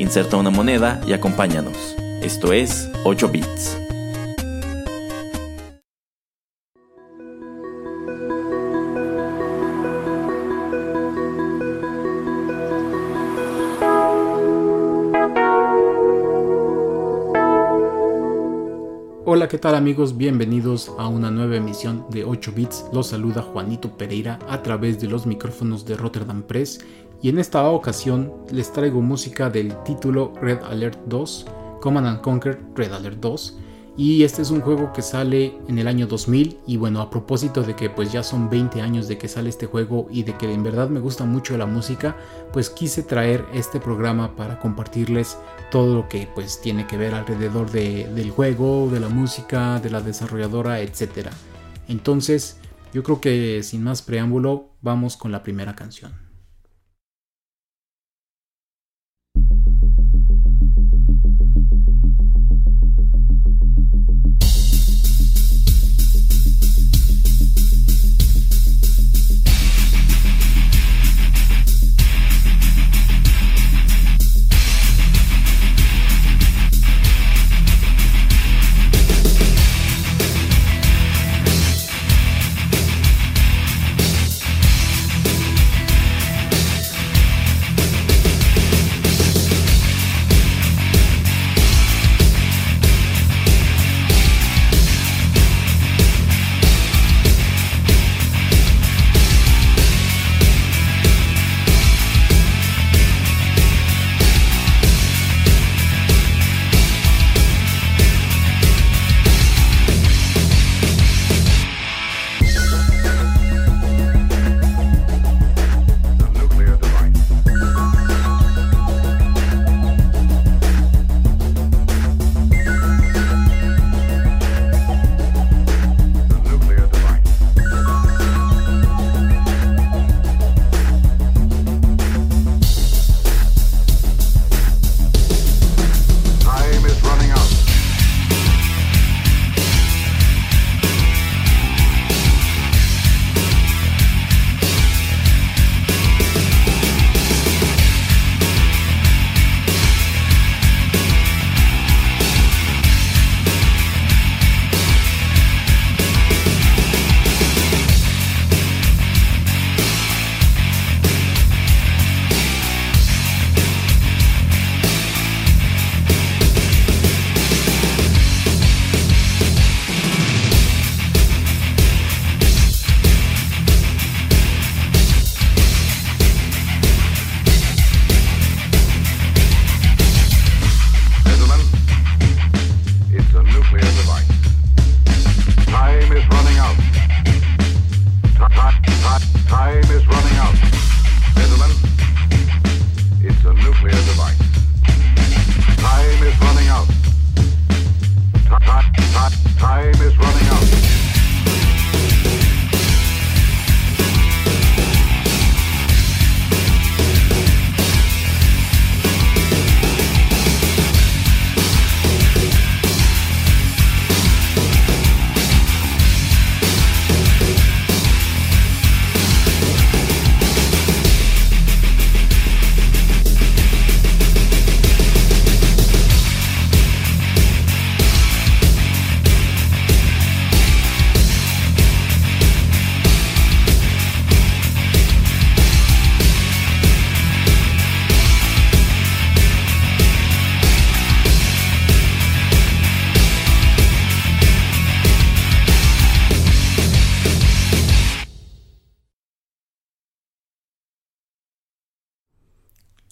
Inserta una moneda y acompáñanos. Esto es 8 bits. Hola, ¿qué tal amigos? Bienvenidos a una nueva emisión de 8 bits. Los saluda Juanito Pereira a través de los micrófonos de Rotterdam Press y en esta ocasión les traigo música del título Red Alert 2, Command and Conquer Red Alert 2 y este es un juego que sale en el año 2000 y bueno, a propósito de que pues ya son 20 años de que sale este juego y de que en verdad me gusta mucho la música, pues quise traer este programa para compartirles todo lo que pues tiene que ver alrededor del juego, de la música, de la desarrolladora, etc. Entonces, yo creo que sin más preámbulo, vamos con la primera canción.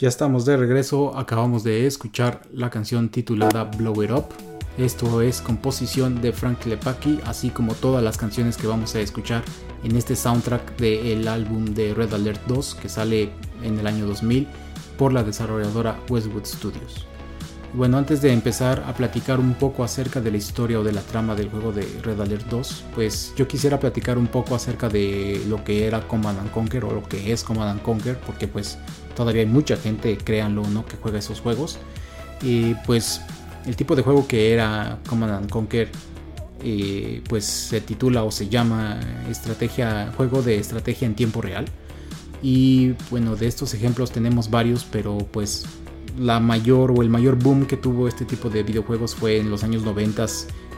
Ya estamos de regreso, acabamos de escuchar la canción titulada Blow It Up. Esto es composición de Frank Lepaki, así como todas las canciones que vamos a escuchar en este soundtrack del álbum de Red Alert 2 que sale en el año 2000. por la desarrolladora Westwood Studios. Bueno, antes de empezar a platicar un poco acerca de la historia o de la trama del juego de Red Alert 2, pues yo quisiera platicar un poco acerca de lo que era Command Conquer o lo que es Command Conquer, porque pues todavía hay mucha gente, créanlo o no, que juega esos juegos. Y pues el tipo de juego que era Command Conquer, eh, pues se titula o se llama estrategia, juego de estrategia en tiempo real. Y bueno, de estos ejemplos tenemos varios, pero pues la mayor o el mayor boom que tuvo este tipo de videojuegos fue en los años 90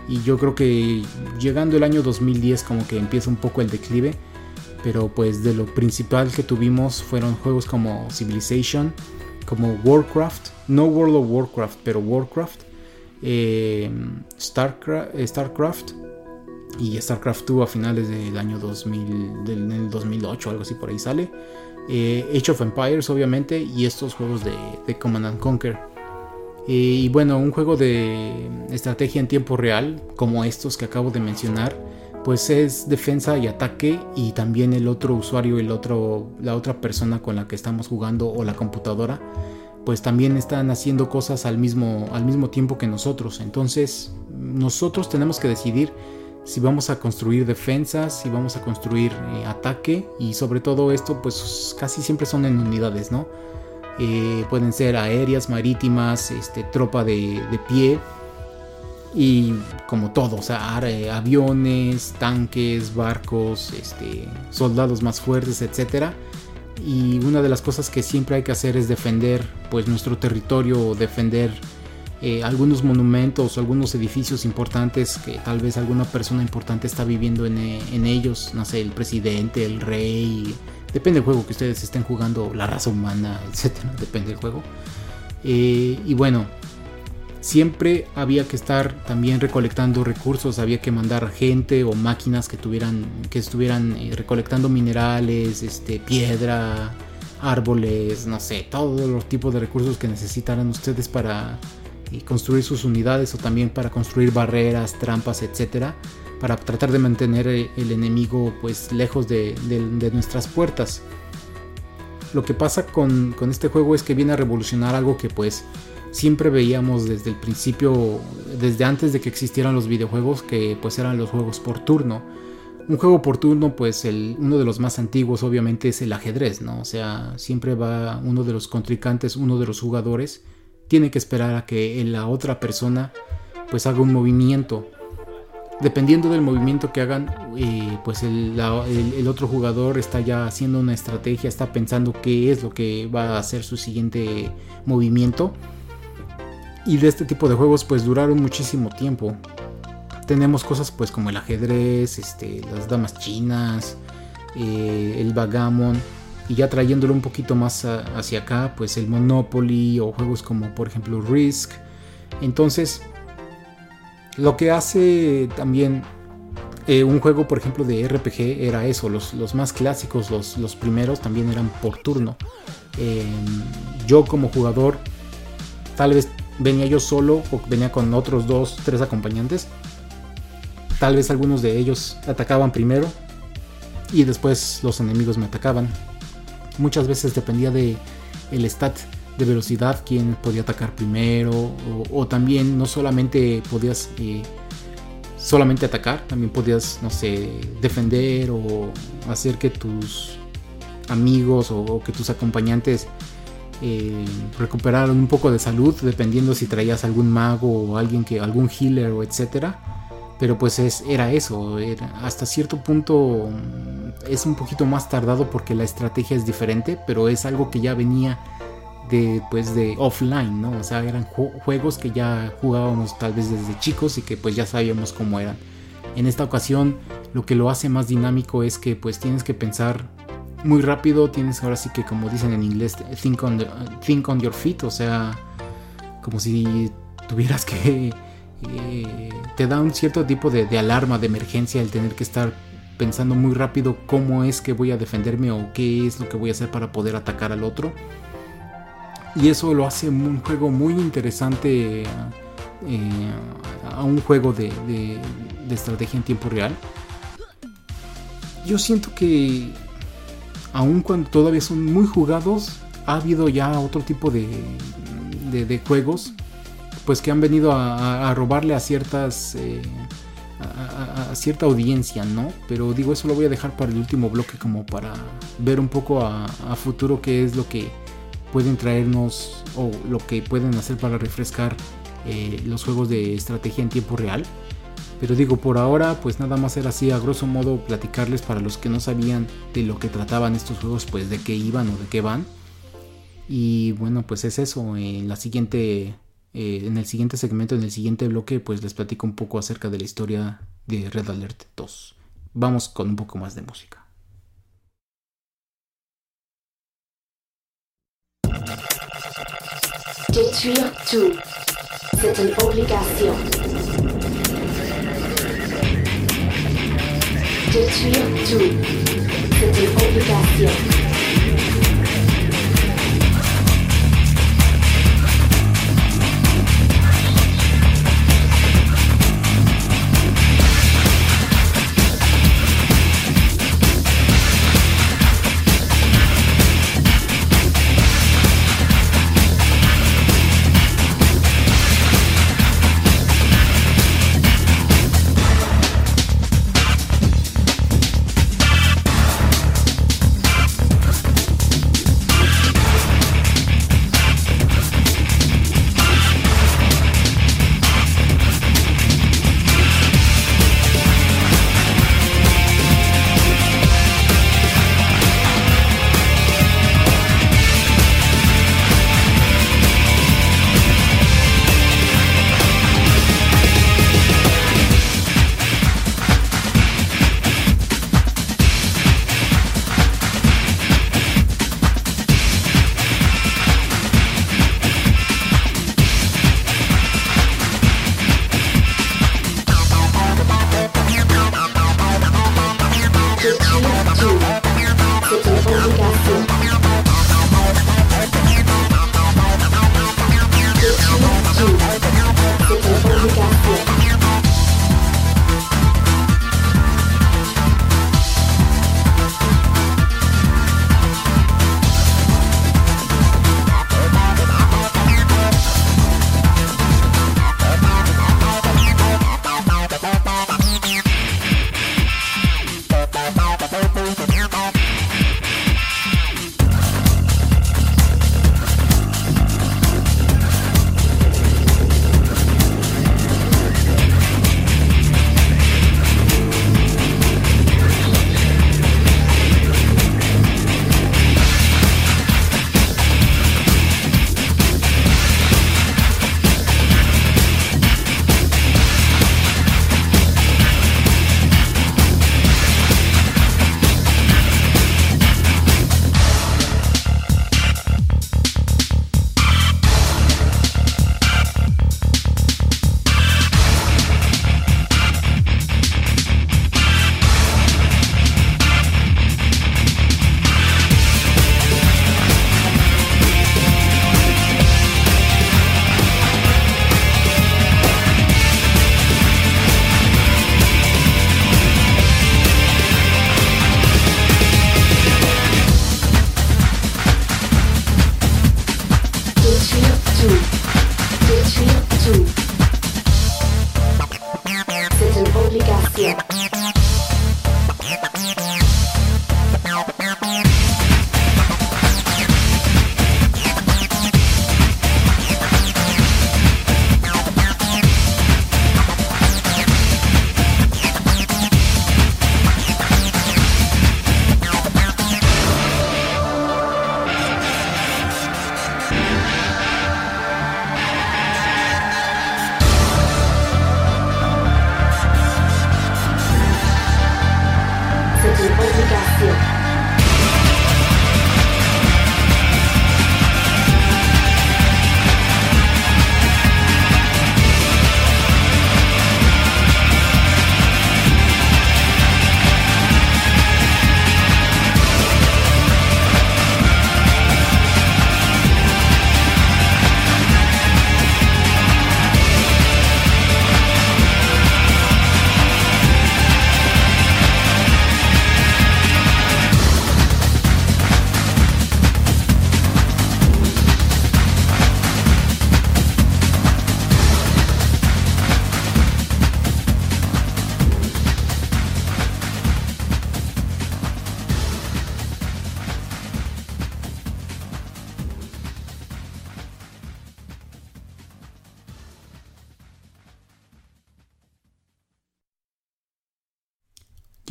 y yo creo que llegando el año 2010 como que empieza un poco el declive, pero pues de lo principal que tuvimos fueron juegos como Civilization, como Warcraft, no World of Warcraft, pero Warcraft, eh, Starcraft, Starcraft y Starcraft 2 a finales del año 2000, del, 2008, algo así por ahí sale. Eh, Age of Empires obviamente y estos juegos de, Command and Conquer. Eh, y bueno, un juego de estrategia en tiempo real como estos que acabo de mencionar, pues es defensa y ataque y también el otro usuario, el otro, la otra persona con la que estamos jugando o la computadora, pues también están haciendo cosas al mismo, al mismo tiempo que nosotros. Entonces nosotros tenemos que decidir si vamos a construir defensas, si vamos a construir eh, ataque y sobre todo esto pues casi siempre son en unidades, ¿no? Eh, pueden ser aéreas, marítimas, este, tropa de, pie y como todo, sea, aviones, tanques, barcos, este, soldados más fuertes, etc. Y una de las cosas que siempre hay que hacer es defender pues nuestro territorio, defender eh, algunos monumentos algunos edificios importantes que tal vez alguna persona importante está viviendo en, eh, ellos, no sé, el presidente, el rey, depende del juego que ustedes estén jugando, la raza humana, etcétera, depende del juego. Eh, y bueno, siempre había que estar también recolectando recursos, había que mandar gente o máquinas que tuvieran, que estuvieran recolectando minerales, este, piedra, árboles, no sé, todos los tipos de recursos que necesitaran ustedes para y construir sus unidades o también para construir barreras, trampas, etcétera, para tratar de mantener eh, el enemigo pues lejos de, nuestras puertas. Lo que pasa con, este juego es que viene a revolucionar algo que pues siempre veíamos desde el principio, desde antes de que existieran los videojuegos, que pues eran los juegos por turno. Un juego por turno, pues el, uno de los más antiguos obviamente es el ajedrez, ¿no? O sea, siempre va uno de los contrincantes, uno de los jugadores, tiene que esperar a que la otra persona pues haga un movimiento. Dependiendo del movimiento que hagan, eh, pues el, otro jugador está ya haciendo una estrategia, está pensando qué es lo que va a hacer su siguiente movimiento. Y de este tipo de juegos pues duraron muchísimo tiempo. Tenemos cosas pues como el ajedrez, este, las damas chinas, eh, el vagamon y ya trayéndolo un poquito más hacia acá, pues el Monopoly o juegos como por ejemplo Risk. Entonces, lo que hace también eh, un juego, por ejemplo, de RPG era eso, los, más clásicos, los, los, primeros también eran por turno. Em, yo como jugador, tal vez venía yo solo o venía con otros dos, tres acompañantes. Tal vez algunos de ellos atacaban primero y después los enemigos me atacaban muchas veces dependía de el stat de velocidad, quién podía atacar primero, o, también no solamente podías eh, solamente atacar, también podías, no sé, defender o hacer que tus amigos o, que tus acompañantes eh, recuperaran un poco de salud, dependiendo si traías algún mago o alguien que, algún healer o etcétera. Pero pues es, era eso, hasta cierto punto mm, es un poquito más tardado porque la estrategia es diferente, pero es algo que ya venía de, pues, de offline, ¿no? O sea, eran juegos que ya jugábamos tal vez desde chicos y que pues ya sabíamos cómo eran. En esta ocasión lo que lo hace más dinámico es que pues tienes que pensar muy rápido, tienes ahora sí que como dicen en inglés, think on, think on your feet, o sea, como si tuvieras que eh, te da un cierto tipo de, alarma de emergencia el tener que estar pensando muy rápido cómo es que voy a defenderme o qué es lo que voy a hacer para poder atacar al otro. Y eso lo hace un juego muy interesante eh, a un juego de, de, estrategia en tiempo real. Yo siento que aun cuando todavía son muy jugados, ha habido ya otro tipo de, juegos pues que han venido a, robarle a ciertas eh, a, cierta audiencia, ¿no? Pero digo, eso lo voy a dejar para el último bloque como para ver un poco a, futuro qué es lo que pueden traernos o lo que pueden hacer para refrescar eh, los juegos de estrategia en tiempo real. Pero digo, por ahora, pues nada más era así, a grosso modo, platicarles para los que no sabían de lo que trataban estos juegos, pues de qué iban o de qué van. Y bueno, pues es eso. En la siguiente. Eh, en el siguiente segmento, en el siguiente bloque, pues les platico un poco acerca de la historia de Red Alert 2. Vamos con un poco más de música. Détruire tout, c'est une obligation. Détruire tout, c'est une obligation.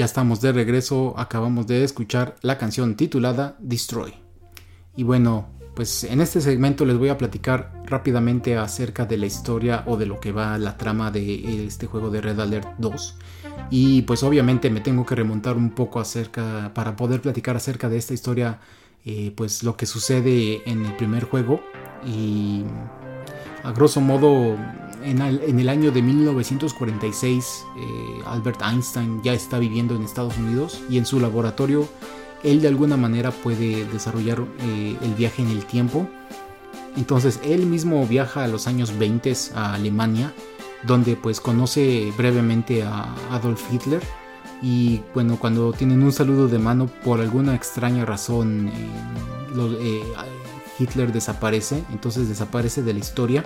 Estamos de regreso, acabamos de escuchar la canción titulada Destroy. Y bueno, pues en este segmento les voy a platicar rápidamente acerca de la historia o de lo que va la trama de este juego de Red Alert 2. Y pues obviamente me tengo que remontar un poco acerca, para poder platicar acerca de esta historia, eh, pues lo que sucede en el primer juego. Y a grosso modo, en el, año de 1946, eh, Albert Einstein ya está viviendo en Estados Unidos y en su laboratorio él de alguna manera puede desarrollar eh, el viaje en el tiempo. Entonces él mismo viaja a los años 20 a Alemania, donde pues conoce brevemente a Adolf Hitler. Y bueno, cuando tienen un saludo de mano, por alguna extraña razón, eh, Hitler desaparece, entonces desaparece de la historia.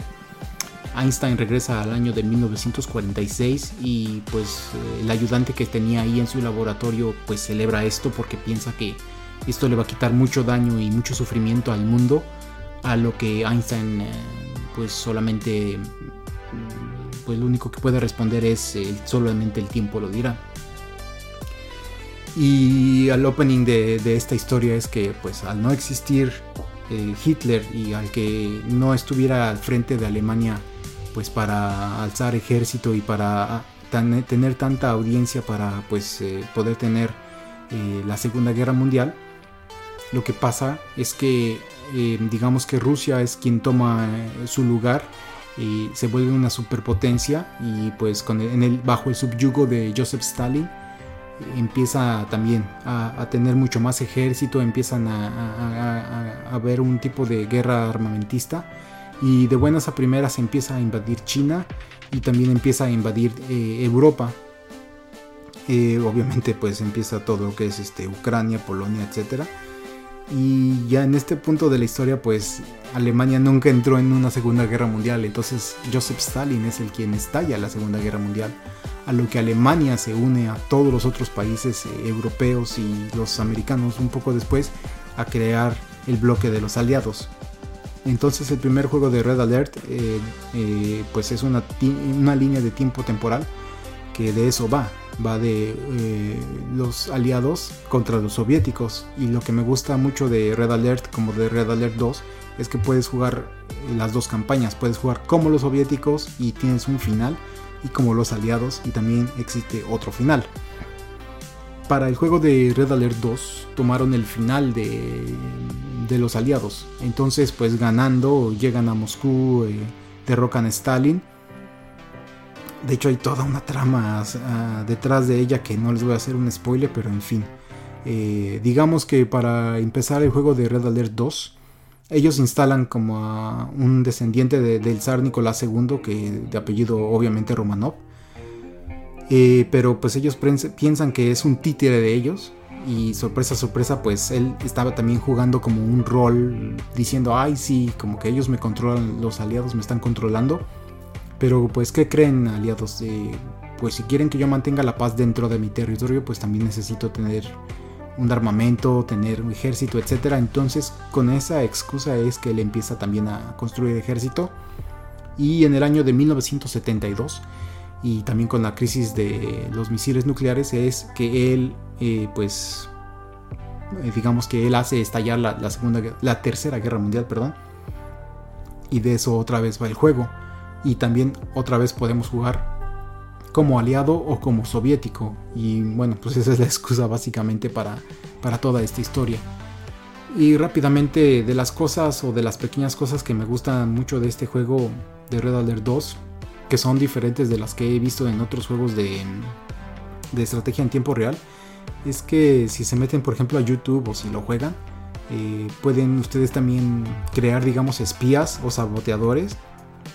Einstein regresa al año de 1946 y pues eh, el ayudante que tenía ahí en su laboratorio pues celebra esto porque piensa que esto le va a quitar mucho daño y mucho sufrimiento al mundo a lo que Einstein eh, pues solamente mm, pues lo único que puede responder es solamente el tiempo lo dirá. Y al opening de, de, esta historia es que pues al no existir eh, Hitler y al que no estuviera al frente de Alemania pues para alzar ejército y para ah, tener tanta audiencia para pues eh, poder tener eh, la segunda guerra mundial lo que pasa es que digamos que Rusia es quien toma su lugar y se vuelve una superpotencia y pues en el, bajo el subyugo de Joseph Stalin empieza también a, tener mucho más ejército, empiezan a, a, ver un tipo de guerra armamentista y de buenas a primeras empieza a invadir China y también empieza a invadir eh, Europa. Eh, obviamente pues empieza todo lo que es este, Ucrania, Polonia, etcétera y ya en este punto de la historia, pues Alemania nunca entró en una Segunda Guerra Mundial. Entonces Joseph Stalin es el quien estalla la Segunda Guerra Mundial. A lo que Alemania se une a todos los otros países eh, europeos y los americanos un poco después a crear el bloque de los aliados. Entonces el primer juego de Red Alert eh, eh, pues es una, una línea de tiempo temporal que de eso va va de eh, los aliados contra los soviéticos. Y lo que me gusta mucho de Red Alert como de Red Alert 2 es que puedes jugar las dos campañas. Puedes jugar como los soviéticos y tienes un final y como los aliados y también existe otro final. Para el juego de Red Alert 2 tomaron el final de, los aliados. Entonces pues ganando llegan a Moscú, eh, derrocan a Stalin de hecho hay toda una trama ah, detrás de ella que no les voy a hacer un spoiler, pero en fin. Eh, digamos que para empezar el juego de Red Alert 2, ellos instalan como a un descendiente del zar Nicolás II, que de apellido obviamente Romanov. Eh, pero pues ellos piensan que es un títere de ellos. Y sorpresa, sorpresa, pues él estaba también jugando como un rol, diciendo, ay sí, como que ellos me controlan, los aliados me están controlando pero pues, ¿qué creen aliados? Eh, pues si quieren que yo mantenga la paz dentro de mi territorio, pues también necesito tener un armamento, tener un ejército, etc. Entonces, con esa excusa es que él empieza también a construir ejército. Y en el año de 1972, y también con la crisis de los misiles nucleares, es que él, eh, pues, eh, digamos que él hace estallar la, la, segunda, la tercera guerra mundial, perdón. Y de eso otra vez va el juego y también otra vez podemos jugar como aliado o como soviético y bueno pues esa es la excusa básicamente para, para toda esta historia y rápidamente de las cosas o de las pequeñas cosas que me gustan mucho de este juego de Red Alert 2 que son diferentes de las que he visto en otros juegos de, de estrategia en tiempo real es que si se meten por ejemplo a YouTube o si lo juegan eh, pueden ustedes también crear digamos espías o saboteadores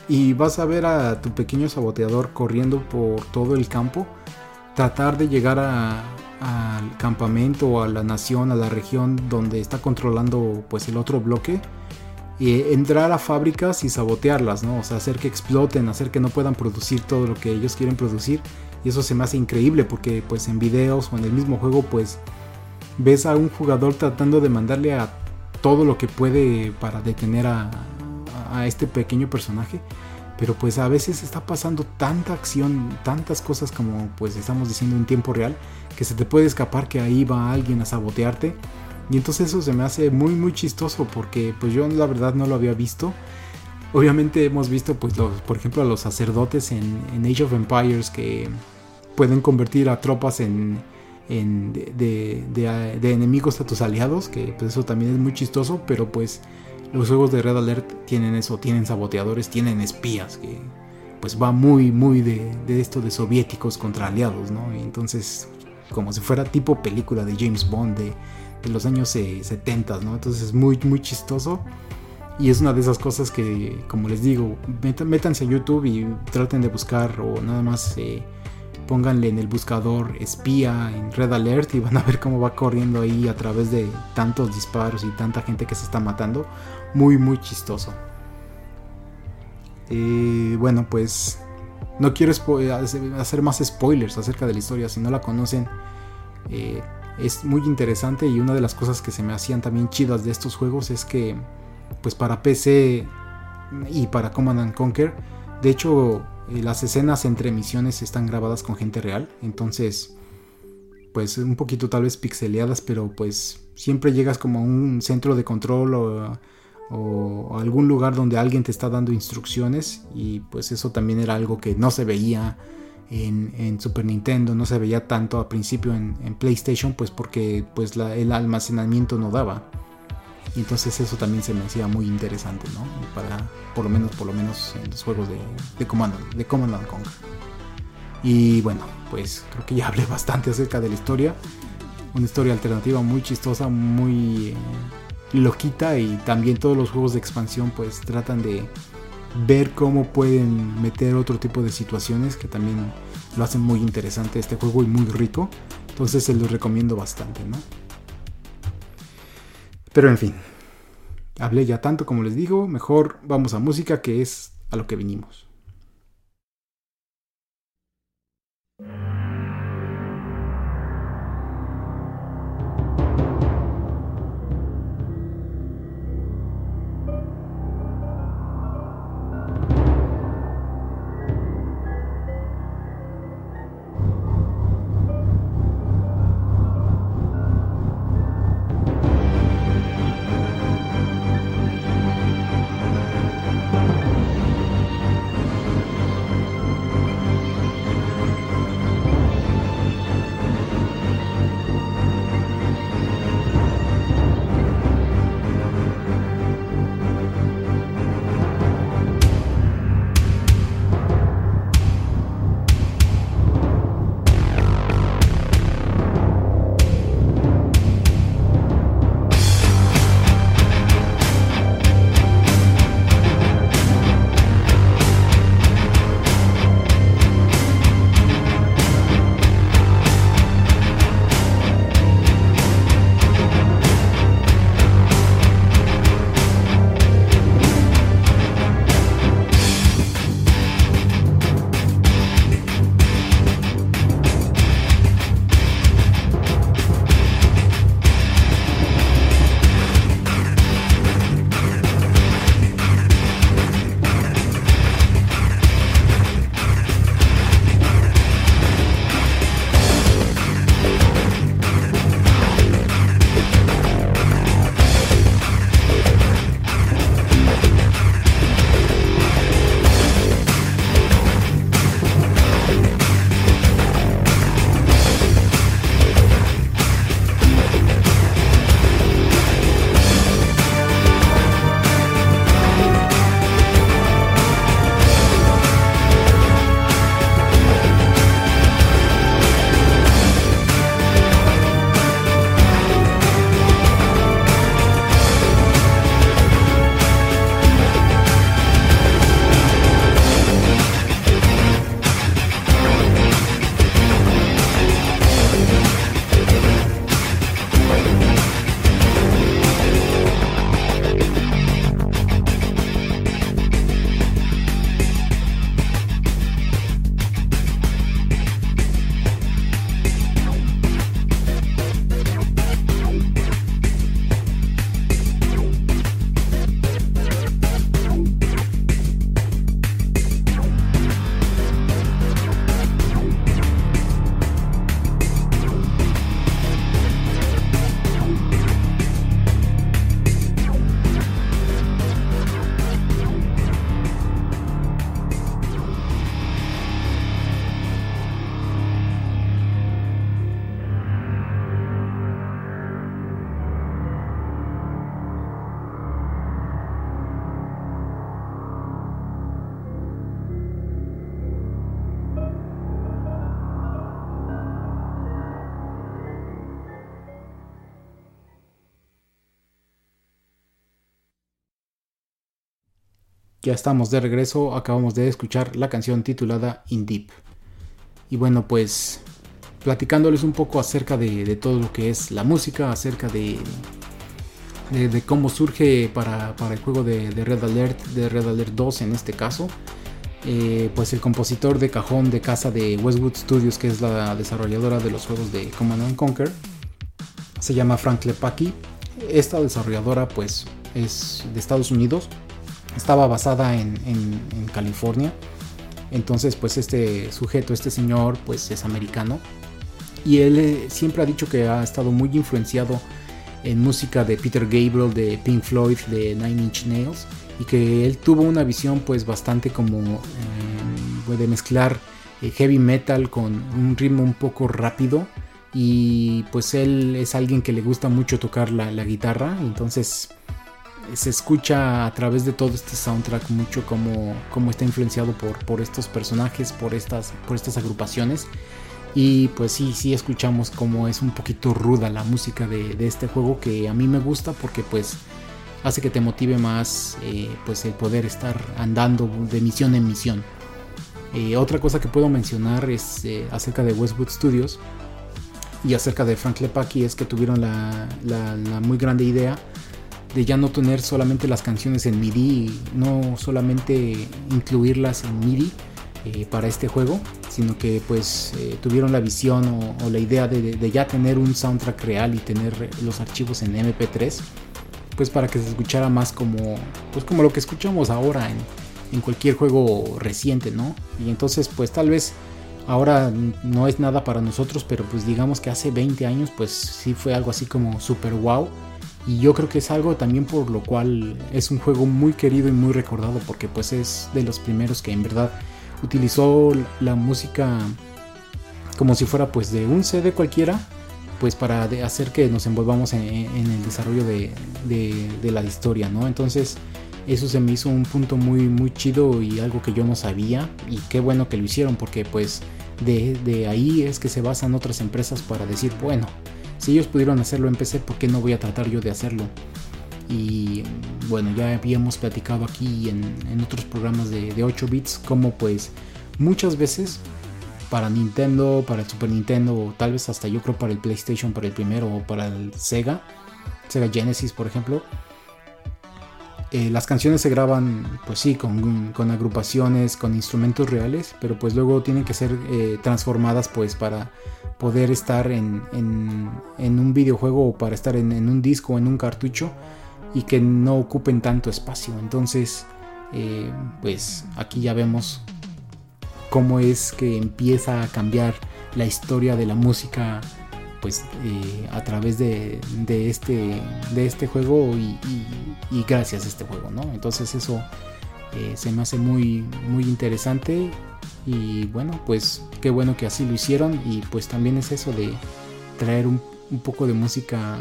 y vas a ver a tu pequeño saboteador corriendo por todo el campo, tratar de llegar al campamento o a la nación, a la región donde está controlando pues el otro bloque, entrar a fábricas y sabotearlas, ¿no? O sea, hacer que exploten, hacer que no puedan producir todo lo que ellos quieren producir. Y eso se me hace increíble porque pues en videos o en el mismo juego pues ves a un jugador tratando de mandarle a todo lo que puede para detener a, a este pequeño personaje. pero pues a veces está pasando tanta acción, tantas cosas como pues estamos diciendo en tiempo real, que se te puede escapar que ahí va alguien a sabotearte. Y entonces eso se me hace muy muy chistoso porque pues yo la verdad no lo había visto. Obviamente hemos visto pues los, por ejemplo a los sacerdotes en, Age of Empires que pueden convertir a tropas en, en de, de, enemigos a tus aliados, que pues eso también es muy chistoso, pero pues los juegos de Red Alert tienen eso, tienen saboteadores, tienen espías, que pues va muy, muy de, esto de soviéticos contra aliados, ¿no? Y entonces, como si fuera tipo película de James Bond de, los años 70, eh, ¿no? Entonces es muy, muy chistoso. Y es una de esas cosas que, como les digo, métanse a YouTube y traten de buscar o nada más eh, pónganle en el buscador espía en Red Alert y van a ver cómo va corriendo ahí a través de tantos disparos y tanta gente que se está matando. Muy, muy chistoso. Eh, bueno, pues no quiero hacer más spoilers acerca de la historia. Si no la conocen, eh, es muy interesante y una de las cosas que se me hacían también chidas de estos juegos es que, pues para PC y para Command Conquer, de hecho eh, las escenas entre misiones están grabadas con gente real, entonces pues un poquito tal vez pixeleadas, pero pues siempre llegas como a un centro de control o, algún lugar donde alguien te está dando instrucciones y pues eso también era algo que no se veía en, Super Nintendo, no se veía tanto al principio en, PlayStation, pues porque pues el almacenamiento no daba. Y entonces eso también se me hacía muy interesante, ¿no? Para, por lo menos, por lo menos en los juegos de, de Command, de Command Conquer. Y bueno, pues creo que ya hablé bastante acerca de la historia. Una historia alternativa muy chistosa, muy eh, loquita y también todos los juegos de expansión pues tratan de ver cómo pueden meter otro tipo de situaciones que también lo hacen muy interesante este juego y muy rico. Entonces se los recomiendo bastante, ¿no? Pero en fin, hablé ya tanto como les digo, mejor vamos a música que es a lo que vinimos. Ya estamos de regreso, acabamos de escuchar la canción titulada In Deep. Y bueno, pues platicándoles un poco acerca de, todo lo que es la música, acerca de, de, cómo surge para, el juego de, Red Alert, de Red Alert 2 en este caso. Eh, pues el compositor de cajón de casa de Westwood Studios, que es la desarrolladora de los juegos de Command Conquer, se llama Frank Lepaki. Esta desarrolladora pues es de Estados Unidos, estaba basada en, en California. Entonces pues este sujeto, este señor pues es americano. Y él eh, siempre ha dicho que ha estado muy influenciado en música de Peter Gabriel, de Pink Floyd, de Nine Inch Nails y que él tuvo una visión pues bastante como eh, de mezclar eh, heavy metal con un ritmo un poco rápido. Y pues él es alguien que le gusta mucho tocar la, guitarra. Entonces se escucha a través de todo este soundtrack mucho como, como está influenciado por, por estos personajes, por estas, por estas agrupaciones y pues sí, sí escuchamos como es un poquito ruda la música de, este juego que a mí me gusta porque pues hace que te motive más eh, pues el poder estar andando de misión en misión. Eh, otra cosa que puedo mencionar es eh, acerca de Westwood Studios y acerca de Frank Lepaki es que tuvieron la, muy grande idea de ya no tener solamente las canciones en MIDI, no solamente incluirlas en MIDI, eh, para este juego, sino que pues eh, tuvieron la visión o, la idea de, ya tener un soundtrack real y tener los archivos en MP3, pues para que se escuchara más como, pues como lo que escuchamos ahora en, en cualquier juego reciente, ¿no? Y entonces pues tal vez ahora no es nada para nosotros, pero pues digamos que hace 20 años pues sí fue algo así como super wow. Y yo creo que es algo también por lo cual es un juego muy querido y muy recordado porque pues es de los primeros que en verdad utilizó la música como si fuera pues de un CD cualquiera, pues para hacer que nos envolvamos en, el desarrollo de, la historia, ¿no? Entonces eso se me hizo un punto muy, muy chido y algo que yo no sabía y qué bueno que lo hicieron porque pues de, de ahí es que se basan otras empresas para decir, bueno, si ellos pudieron hacerlo en PC, ¿por qué no voy a tratar yo de hacerlo? y bueno ya habíamos platicado aquí en, otros programas de, 8 bits como pues muchas veces para Nintendo, para el Super Nintendo o tal vez hasta yo creo para el PlayStation, para el primero o para el Sega, Sega Genesis por ejemplo, eh, las canciones se graban pues sí con, agrupaciones, con instrumentos reales, pero pues luego tienen que ser eh, transformadas pues para poder estar en, un videojuego o para estar en, en un disco o en un cartucho y que no ocupen tanto espacio. Entonces, eh, pues aquí ya vemos cómo es que empieza a cambiar la historia de la música pues eh, a través de, este, de este juego y, gracias a este juego ¿no? entonces eso eh, se me hace muy muy interesante y bueno pues qué bueno que así lo hicieron y pues también es eso de traer un, un poco de música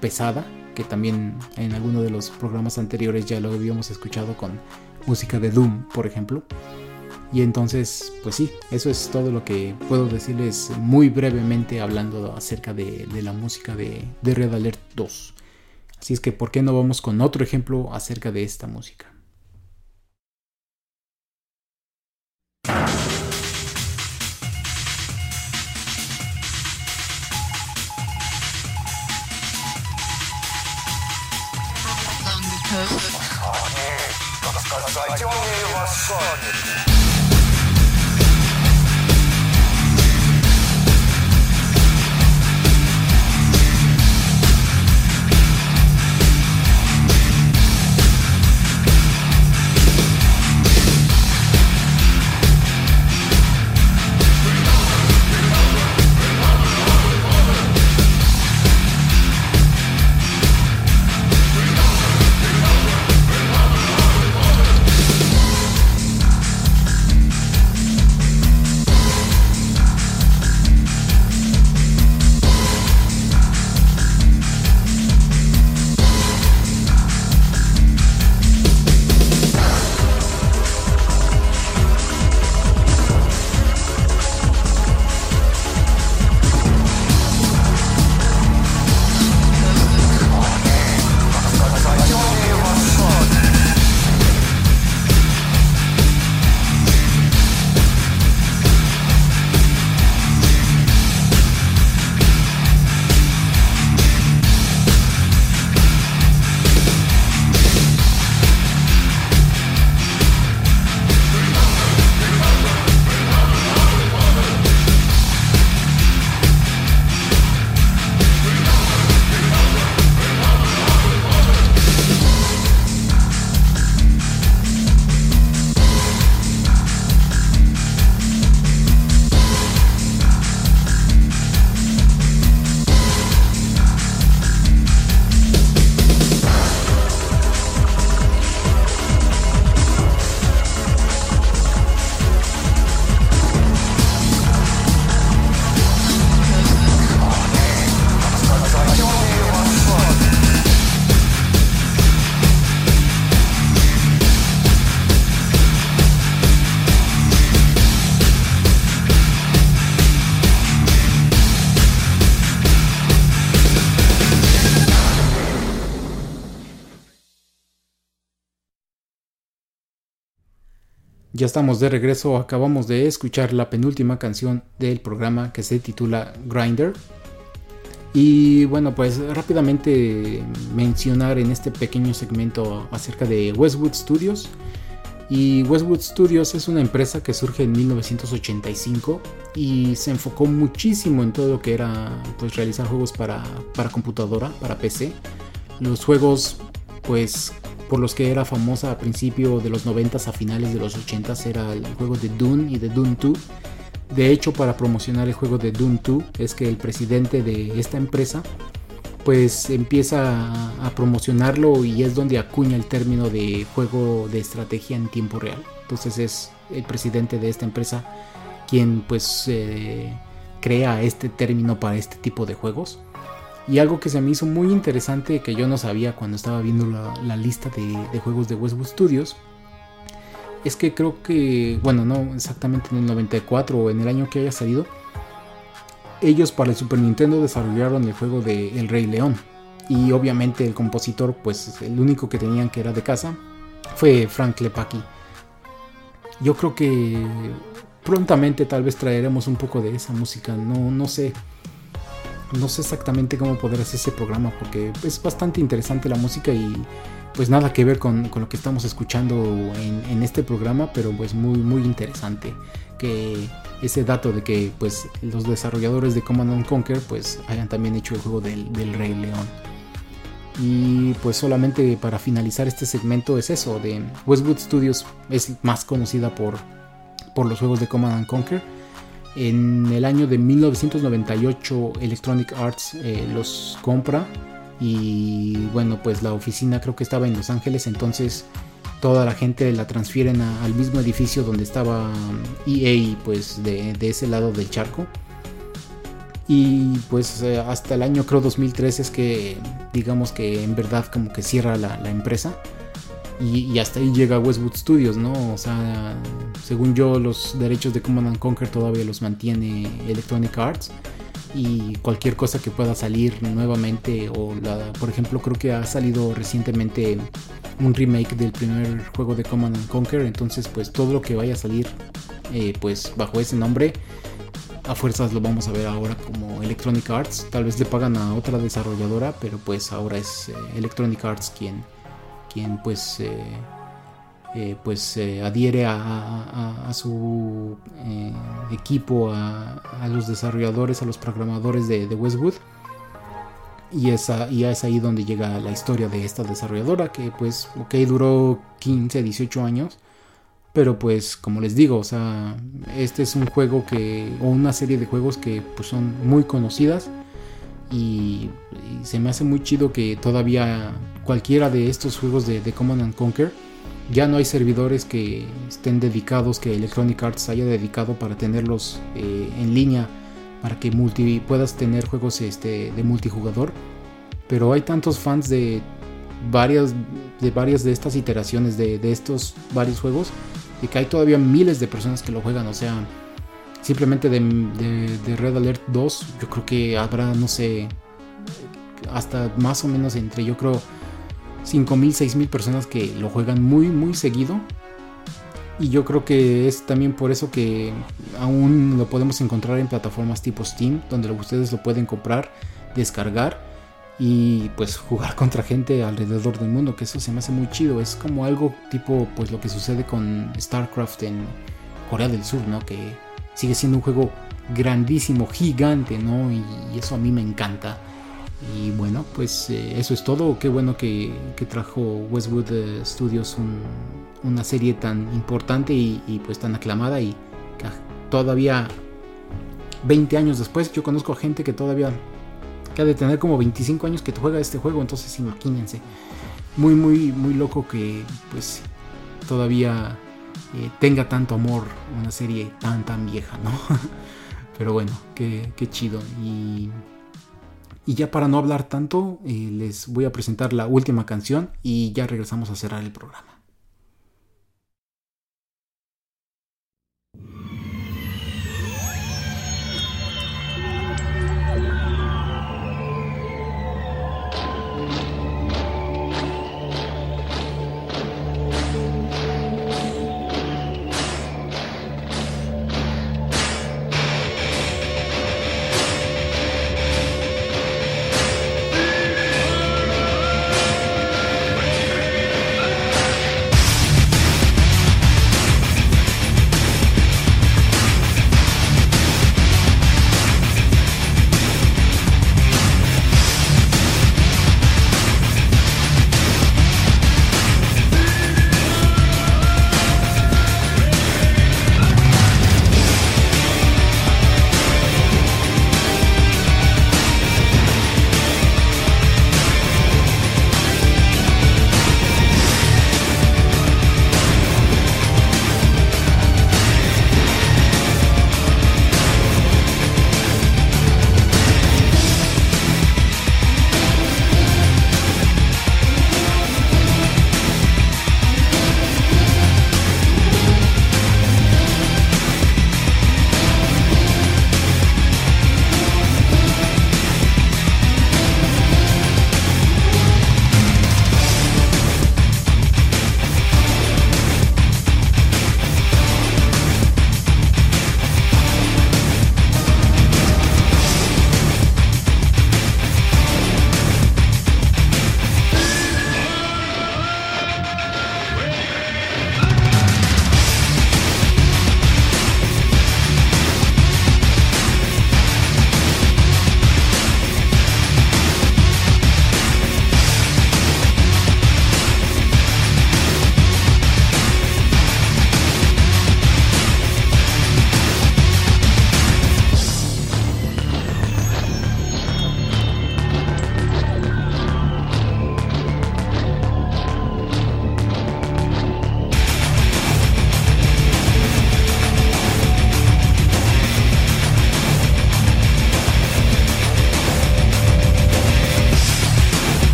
pesada que también en alguno de los programas anteriores ya lo habíamos escuchado con música de Doom, por ejemplo. Y entonces, pues sí, eso es todo lo que puedo decirles muy brevemente hablando acerca de, la música de, Red Alert 2. Así es que, ¿por qué no vamos con otro ejemplo acerca de esta música? Sonic. Ya estamos de regreso, acabamos de escuchar la penúltima canción del programa que se titula Grinder. Y bueno, pues rápidamente mencionar en este pequeño segmento acerca de Westwood Studios. Y Westwood Studios es una empresa que surge en 1985 y se enfocó muchísimo en todo lo que era pues realizar juegos para, para computadora, para PC. Los juegos pues por los que era famosa a principio de los 90 a finales de los 80s era el juego de Dune y de Dune 2. De hecho, para promocionar el juego de Dune 2 es que el presidente de esta empresa pues empieza a, promocionarlo y es donde acuña el término de juego de estrategia en tiempo real. Entonces es el presidente de esta empresa quien pues eh, crea este término para este tipo de juegos. Y algo que se me hizo muy interesante que yo no sabía cuando estaba viendo la, lista de, juegos de Westwood Studios es que creo que, bueno, no exactamente en el 94 o en el año que haya salido, ellos para el Super Nintendo desarrollaron el juego de El Rey León. Y obviamente el compositor, pues el único que tenían que era de casa, fue Frank Lepaki. Yo creo que prontamente tal vez traeremos un poco de esa música, no, no sé. No sé exactamente cómo poder hacer ese programa porque es bastante interesante la música y pues nada que ver con, lo que estamos escuchando en, en, este programa, pero pues muy, muy interesante que ese dato de que pues los desarrolladores de Command Conquer pues hayan también hecho el juego del, Rey León. Y pues solamente para finalizar este segmento es eso, de Westwood Studios es más conocida por, por los juegos de Command Conquer. En el año de 1998 Electronic Arts eh, los compra y bueno pues la oficina creo que estaba en Los Ángeles entonces toda la gente la transfieren al mismo edificio donde estaba EA, pues de, ese lado del charco. Y pues eh, hasta el año creo 2003 es que digamos que en verdad como que cierra la, empresa. Y, hasta ahí llega Westwood Studios, ¿no? O sea, según yo los derechos de Command Conquer todavía los mantiene Electronic Arts. Y cualquier cosa que pueda salir nuevamente, o la, por ejemplo creo que ha salido recientemente un remake del primer juego de Command Conquer. Entonces, pues todo lo que vaya a salir, eh, pues bajo ese nombre, a fuerzas lo vamos a ver ahora como Electronic Arts. Tal vez le pagan a otra desarrolladora, pero pues ahora es eh, Electronic Arts quien, quien pues, eh, pues adhiere a, su equipo, a, los desarrolladores, a los programadores de Westwood y, esa, y es ahí donde llega la historia de esta desarrolladora que pues, ok, duró 15, 18 años. Pero pues, como les digo, o sea, este es un juego que, o una serie de juegos que pues son muy conocidas. Y, se me hace muy chido que todavía cualquiera de estos juegos de, de Command and Conquer, ya no hay servidores que estén dedicados, que Electronic Arts haya dedicado para tenerlos eh, en línea para que multi, puedas tener juegos este, de multijugador. Pero hay tantos fans de varias de, varias de estas iteraciones de, estos varios juegos y que hay todavía miles de personas que lo juegan. O sea, simplemente de, de, Red Alert 2, yo creo que habrá, no sé, hasta más o menos entre, yo creo, 5.000, 6.000 personas que lo juegan muy, muy seguido. Y yo creo que es también por eso que aún lo podemos encontrar en plataformas tipo Steam, donde ustedes lo pueden comprar, descargar y pues jugar contra gente alrededor del mundo, que eso se me hace muy chido. Es como algo tipo pues lo que sucede con StarCraft en Corea del Sur, ¿no? Que sigue siendo un juego grandísimo, gigante, ¿no? Y, eso a mí me encanta. Y bueno, pues eh, eso es todo. Qué bueno que, que trajo Westwood eh, Studios un, una serie tan importante y, pues tan aclamada y que todavía 20 años después yo conozco a gente que todavía que ha de tener como 25 años que juega este juego, entonces imagínense. Muy, muy, muy loco que pues todavía eh, tenga tanto amor una serie tan, tan vieja, ¿no? Pero bueno, qué, chido. Y, y, ya para no hablar tanto, eh, les voy a presentar la última canción y ya regresamos a cerrar el programa.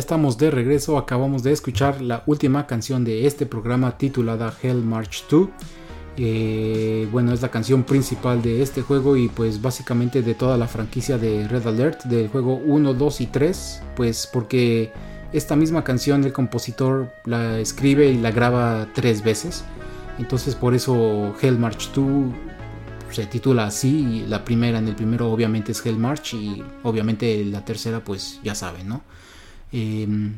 Estamos de regreso, acabamos de escuchar la última canción de este programa titulada Hell March 2. Eh, bueno, es la canción principal de este juego y pues básicamente de toda la franquicia de Red Alert, del juego 1, 2 y 3, pues porque esta misma canción el compositor la escribe y la graba tres veces. Entonces por eso Hell March 2 se titula así. Y la primera en el primero obviamente es Hell March y obviamente la tercera pues ya saben, ¿no? Em,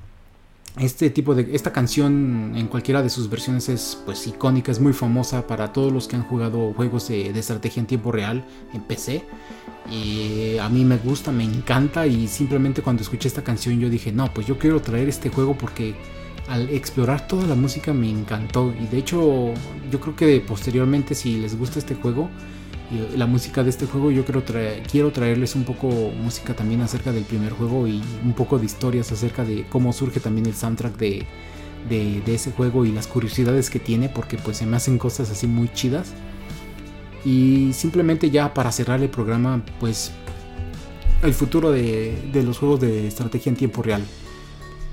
este tipo de esta canción en cualquiera de sus versiones es pues icónica, es muy famosa para todos los que han jugado juegos de, estrategia en tiempo real en PC. Y a mí me gusta, me encanta y simplemente cuando escuché esta canción yo dije, no, pues yo quiero traer este juego porque al explorar toda la música me encantó y de hecho yo creo que posteriormente si les gusta este juego la música de este juego yo quiero, quiero traerles un poco música también acerca del primer juego y un poco de historias acerca de cómo surge también el soundtrack de, de, ese juego y las curiosidades que tiene porque pues se me hacen cosas así muy chidas. Y simplemente ya para cerrar el programa pues el futuro de, de los juegos de estrategia en tiempo real.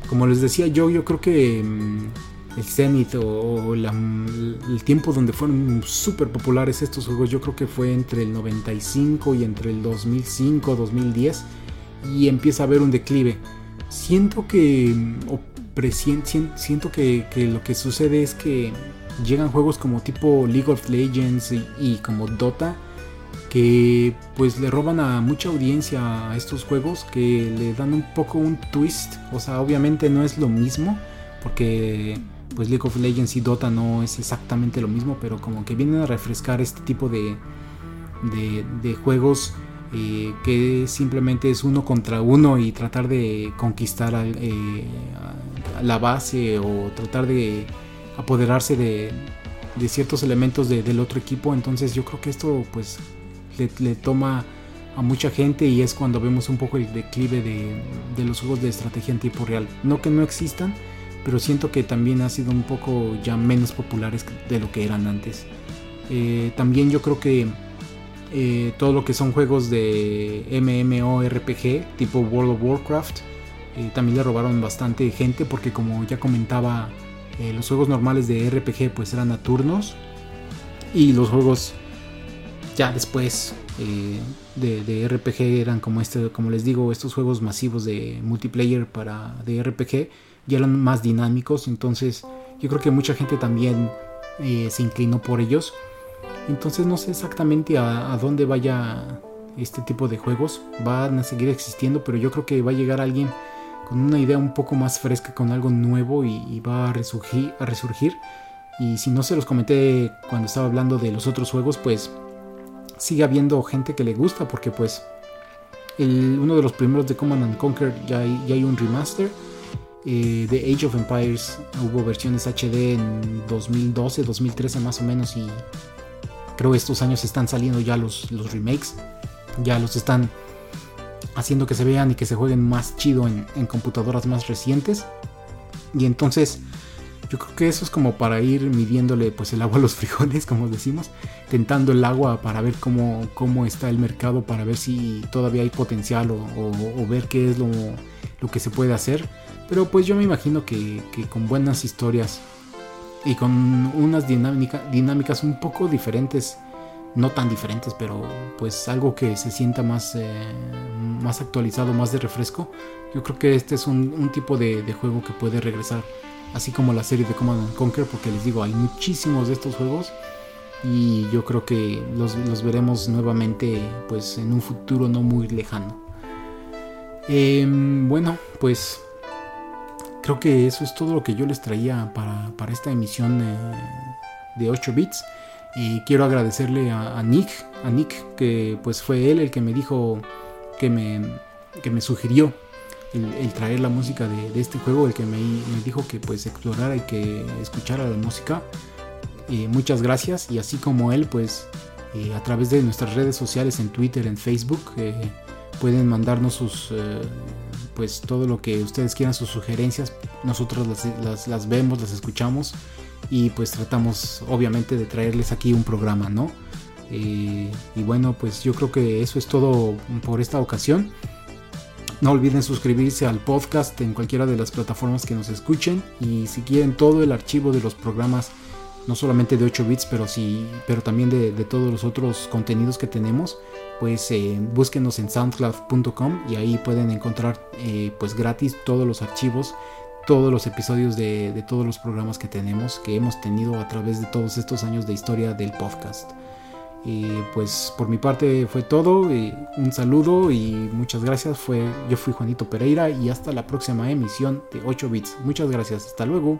Como les decía yo yo creo que mm, el cenit o, el tiempo donde fueron súper populares estos juegos, yo creo que fue entre el 95 y entre el 2005, 2010, y empieza a haber un declive. Siento que, o siento que, lo que sucede es que llegan juegos como tipo League of Legends y, como Dota, que pues le roban a mucha audiencia a estos juegos, que le dan un poco un twist, o sea, obviamente no es lo mismo, porque pues League of Legends y Dota no es exactamente lo mismo, pero como que vienen a refrescar este tipo de, de, juegos eh, que simplemente es uno contra uno y tratar de conquistar eh, la base o tratar de apoderarse de, ciertos elementos del otro equipo. Entonces yo creo que esto pues le, toma a mucha gente y es cuando vemos un poco el declive de, de los juegos de estrategia en tiempo real. No que no existan, pero siento que también ha sido un poco ya menos populares de lo que eran antes. Eh, también yo creo que eh, todo lo que son juegos de MMORPG tipo World of Warcraft eh, también le robaron bastante gente porque como ya comentaba los juegos normales de RPG pues eran a turnos y los juegos ya después de, de, RPG eran como este como les digo estos juegos masivos de multiplayer para de RPG ya eran más dinámicos, entonces yo creo que mucha gente también eh, se inclinó por ellos. Entonces no sé exactamente a, dónde vaya este tipo de juegos, van a seguir existiendo, pero yo creo que va a llegar alguien con una idea un poco más fresca, con algo nuevo y, va a resurgir, a resurgir. Y si no se los comenté cuando estaba hablando de los otros juegos, pues sigue habiendo gente que le gusta, porque pues uno de los primeros de Command and Conquer ya ya hay un remaster eh, de Age of Empires hubo versiones HD en 2012, 2013 más o menos y creo estos años están saliendo ya los, los remakes, ya los están haciendo que se vean y que se jueguen más chido en, computadoras más recientes. Y entonces yo creo que eso es como para ir midiéndole pues el agua a los frijoles como decimos, tentando el agua para ver cómo, cómo está el mercado, para ver si todavía hay potencial o, ver qué es lo, lo que se puede hacer pero pues yo me imagino que, con buenas historias y con unas dinámicas un poco diferentes, no tan diferentes, pero pues algo que se sienta más, eh, más actualizado, más de refresco, yo creo que este es un, tipo de, juego que puede regresar, así como la serie de Command Conquer, porque les digo, hay muchísimos de estos juegos y yo creo que los, los veremos nuevamente pues en un futuro no muy lejano. Em, bueno, pues creo que eso es todo lo que yo les traía para, esta emisión eh, de 8 bits. Y quiero agradecerle a, Nick, a Nick, que pues fue él el que me dijo, que me, que me sugirió el, traer la música de, este juego, el que me, dijo que pues explorara y que escuchara la música. muchas gracias y así como él pues eh, a través de nuestras redes sociales en Twitter, en Facebook, eh, pueden mandarnos sus pues todo lo que ustedes quieran, sus sugerencias, nosotros las, vemos, las escuchamos y pues tratamos obviamente de traerles aquí un programa, ¿no? Eh, y bueno, pues yo creo que eso es todo por esta ocasión. No olviden suscribirse al podcast en cualquiera de las plataformas que nos escuchen y si quieren todo el archivo de los programas, no solamente de 8 bits, pero, sí, pero también de todos los otros contenidos que tenemos, pues eh, búsquenos en soundcloud.com y ahí pueden encontrar eh, pues gratis todos los archivos todos los episodios de, todos los programas que tenemos, que hemos tenido a través de todos estos años de historia del podcast. Y pues por mi parte fue todo. un saludo y muchas gracias. Fue, yo fui Juanito Pereira y hasta la próxima emisión de 8 bits. Muchas gracias. Hasta luego.